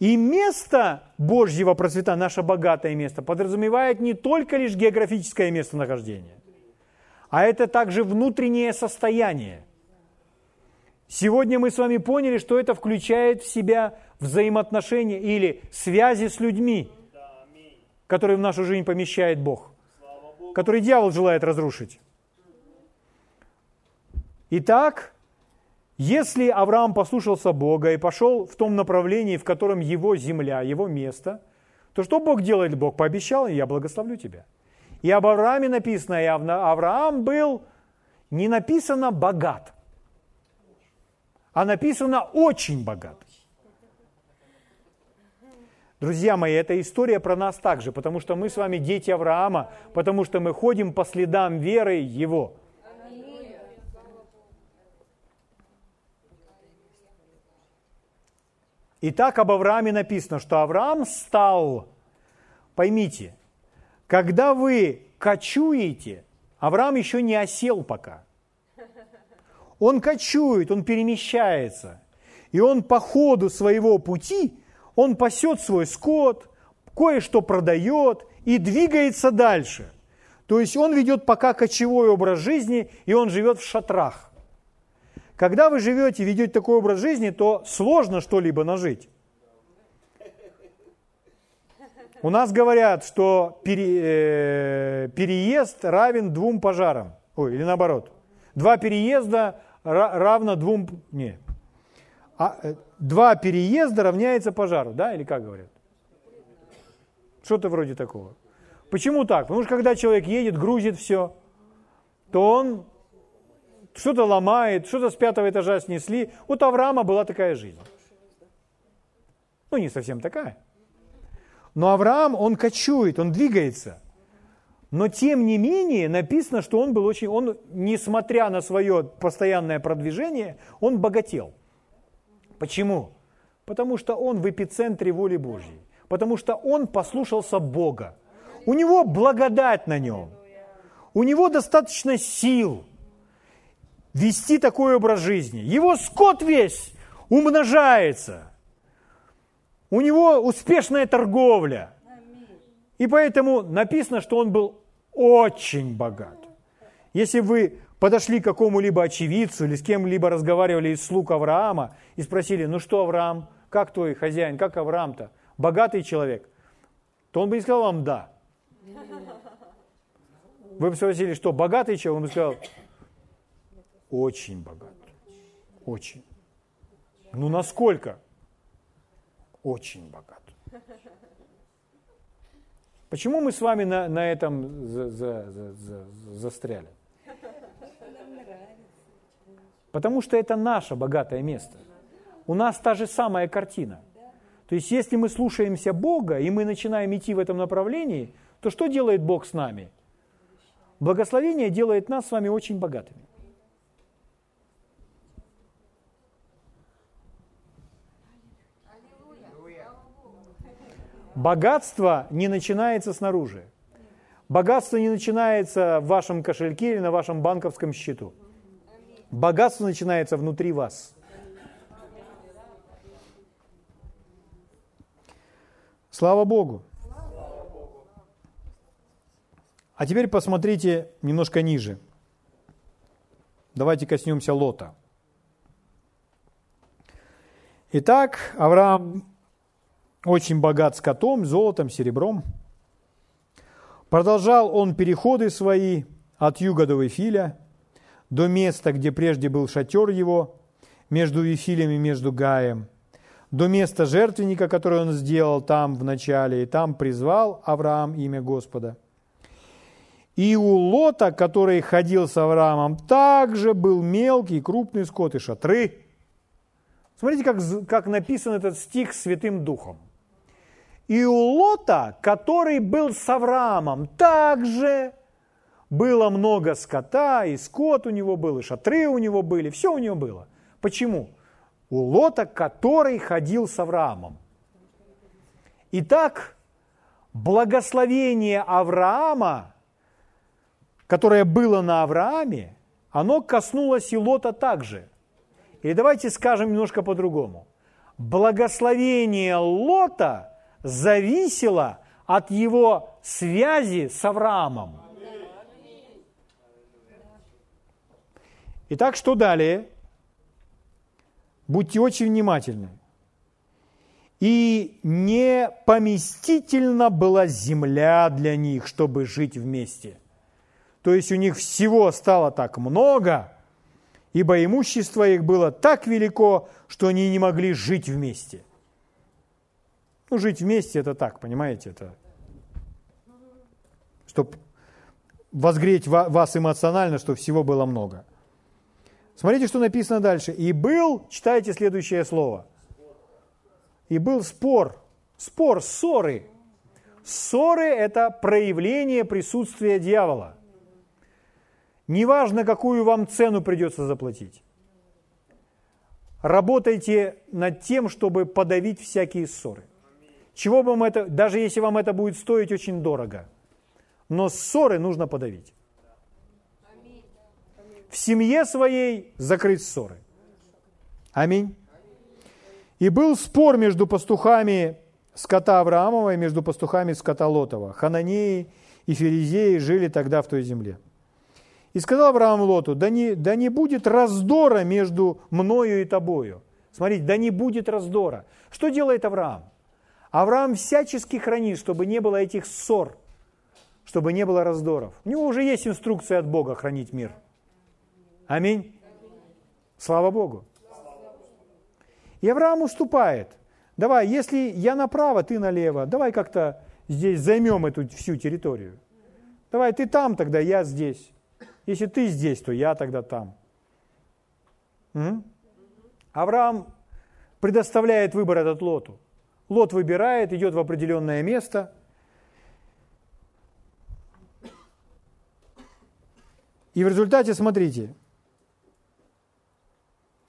[SPEAKER 1] И место Божьего процвета, наше богатое место, подразумевает не только лишь географическое местонахождение, а это также внутреннее состояние. Сегодня мы с вами поняли, что это включает в себя взаимоотношения или связи с людьми – который в нашу жизнь помещает Бог, который дьявол желает разрушить. Итак, если Авраам послушался Бога и пошел в том направлении, в котором его земля, его место, то что Бог делает? Бог пообещал, я благословлю тебя. И об Аврааме написано, и Авраам был не написано богат, а написано очень богат. Друзья мои, эта история про нас также, потому что мы с вами дети Авраама, потому что мы ходим по следам веры Его. Итак, об Аврааме написано, что Авраам стал, поймите, когда вы кочуете, Авраам еще не осел пока. Он кочует, он перемещается. И он по ходу своего пути он пасет свой скот, кое-что продает и двигается дальше. То есть он ведет пока кочевой образ жизни, и он живет в шатрах. Когда вы живете, ведете такой образ жизни, то сложно что-либо нажить. У нас говорят, что пере, э, переезд равен двум пожарам. Ой, или наоборот. Два переезда равно двум... Не, а, э, два переезда равняется пожару, да, или как говорят? Что-то вроде такого. Почему так? Потому что когда человек едет, грузит все, то он что-то ломает, что-то с пятого этажа снесли. У Авраама была такая жизнь. Ну, не совсем такая. Но Авраам, он кочует, он двигается. Но тем не менее написано, что он был очень, он, несмотря на свое постоянное продвижение, он богател. Почему? Потому что он в эпицентре воли Божьей. Потому что он послушался Бога. У него благодать на нем. У него достаточно сил вести такой образ жизни. Его скот весь умножается. У него успешная торговля. И поэтому написано, что он был очень богат. Если вы подошли к какому-либо очевидцу или с кем-либо разговаривали из слуг Авраама и спросили, ну что, Авраам, как твой хозяин, как Авраам-то, богатый человек, то он бы не сказал вам «да». Вы бы спросили, что, богатый человек? Он бы сказал, очень богат, очень. Ну, насколько? Очень богат. Почему мы с вами на, на этом за, за, за, за, застряли? Потому что это наше богатое место. У нас та же самая картина. То есть, если мы слушаемся Бога, и мы начинаем идти в этом направлении, то что делает Бог с нами? Благословение делает нас с вами очень богатыми. Богатство не начинается снаружи. Богатство не начинается в вашем кошельке или на вашем банковском счету. Богатство начинается внутри вас. Слава Богу. А теперь посмотрите немножко ниже. Давайте коснемся Лота. Итак, Авраам очень богат скотом, золотом, серебром. Продолжал он переходы свои от юга до Вифиля, до места, где прежде был шатер его, между Вифилем и между Гаем, до места жертвенника, который он сделал там в начале, и там призвал Авраам имя Господа. И у Лота, который ходил с Авраамом, также был мелкий крупный скот и шатры. Смотрите, как, как написан этот стих Святым Духом – и у Лота, который был с Авраамом, также было много скота, и скот у него был, и шатры у него были, все у него было. Почему? У Лота, который ходил с Авраамом. Итак, благословение Авраама, которое было на Аврааме, оно коснулось и Лота также. И давайте скажем немножко по-другому. Благословение Лота – зависело от его связи с Авраамом. Итак, что далее? Будьте очень внимательны. И не поместительно была земля для них, чтобы жить вместе. То есть у них всего стало так много, ибо имущество их было так велико, что они не могли жить вместе – ну, жить вместе это так, понимаете, это чтобы возгреть вас эмоционально, что всего было много. Смотрите, что написано дальше. И был, читайте следующее слово. И был спор. Спор, ссоры. Ссоры – это проявление присутствия дьявола. Неважно, какую вам цену придется заплатить. Работайте над тем, чтобы подавить всякие ссоры. Чего бы вам это, даже если вам это будет стоить очень дорого. Но ссоры нужно подавить. В семье своей закрыть ссоры. Аминь. И был спор между пастухами скота Авраамова и между пастухами скота Лотова. Хананеи и Ферезеи жили тогда в той земле. И сказал Авраам Лоту, да не, да не будет раздора между мною и тобою. Смотрите, да не будет раздора. Что делает Авраам? Авраам всячески хранит, чтобы не было этих ссор, чтобы не было раздоров. У него уже есть инструкция от Бога хранить мир. Аминь. Слава Богу. И Авраам уступает. Давай, если я направо, ты налево, давай как-то здесь займем эту всю территорию. Давай, ты там, тогда я здесь. Если ты здесь, то я тогда там. М? Авраам предоставляет выбор этот Лоту. Лот выбирает, идет в определенное место. И в результате, смотрите,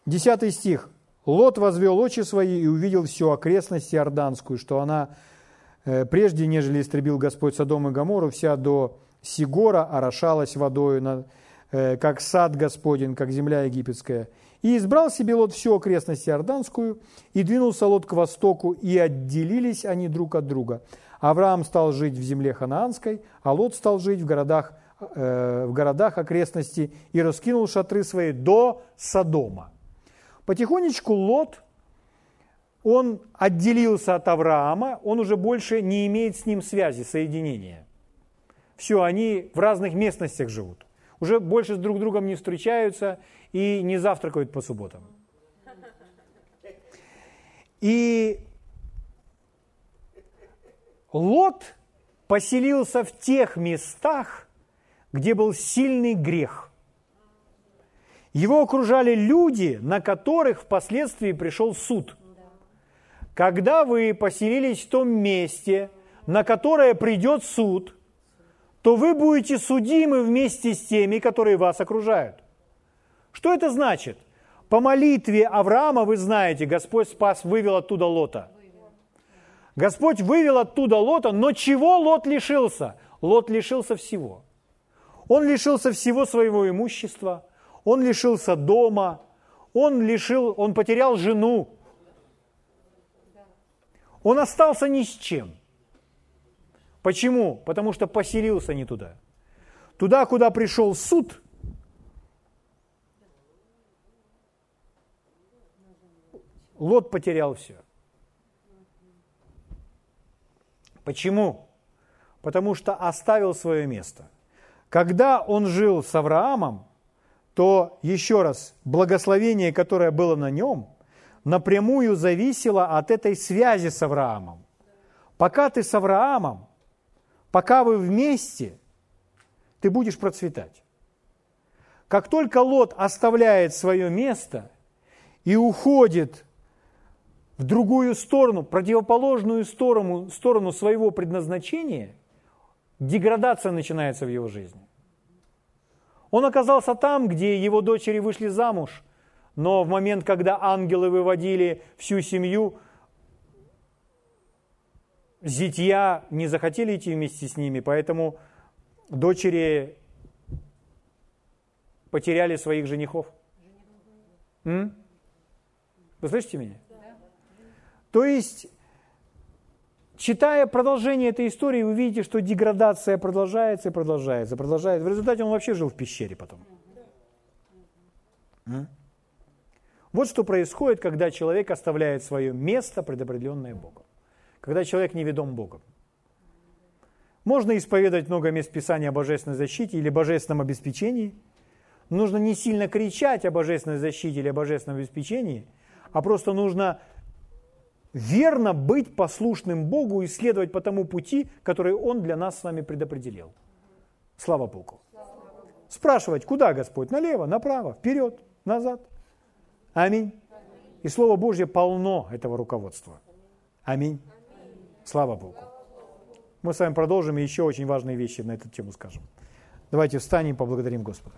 [SPEAKER 1] 10 стих. Лот возвел очи свои и увидел всю окрестность Иорданскую, что она э, прежде, нежели истребил Господь Содом и Гамору, вся до Сигора орошалась водою. э, как сад Господень, как земля египетская. И избрал себе Лот всю окрестность Иорданскую, и двинулся Лот к востоку, и отделились они друг от друга. Авраам стал жить в земле ханаанской, а Лот стал жить в городах, э, в городах окрестности и раскинул шатры свои до Содома. Потихонечку Лот, он отделился от Авраама, он уже больше не имеет с ним связи, соединения. Все, они в разных местностях живут. Уже больше с друг другом не встречаются и не завтракают по субботам. И Лот поселился в тех местах, где был сильный грех. Его окружали люди, на которых впоследствии пришел суд. Когда вы поселились в том месте, на которое придет суд, то вы будете судимы вместе с теми, которые вас окружают. Что это значит? По молитве Авраама, вы знаете, Господь спас, вывел оттуда Лота. Господь вывел оттуда Лота, но чего Лот лишился? Лот лишился всего. Он лишился всего своего имущества, он лишился дома, он, лишил, он потерял жену. Он остался ни с чем. Почему? Потому что поселился не туда. Туда, куда пришел суд, Лот потерял все. Почему? Потому что оставил свое место. Когда он жил с Авраамом, то, еще раз, благословение, которое было на нем, напрямую зависело от этой связи с Авраамом. Пока ты с Авраамом, пока вы вместе, ты будешь процветать. Как только Лот оставляет свое место и уходит в другую сторону, противоположную сторону, сторону своего предназначения, деградация начинается в его жизни. Он оказался там, где его дочери вышли замуж, но в момент, когда ангелы выводили всю семью, зятья не захотели идти вместе с ними, поэтому дочери потеряли своих женихов. М? Вы слышите меня? То есть, читая продолжение этой истории, вы видите, что деградация продолжается и продолжается, продолжается. В результате он вообще жил в пещере потом. Вот что происходит, когда человек оставляет свое место, предопределенное Богом. Когда человек не ведом Богом. Можно исповедовать много мест Писания о божественной защите или божественном обеспечении. Нужно не сильно кричать о божественной защите или о божественном обеспечении, а просто нужно верно быть послушным Богу и следовать по тому пути, который Он для нас с вами предопределил. Слава Богу. Спрашивать, куда Господь? Налево, направо, вперед, назад. Аминь. И Слово Божье полно этого руководства. Аминь. Слава Богу. Мы с вами продолжим и еще очень важные вещи на эту тему скажем. Давайте встанем и поблагодарим Господа.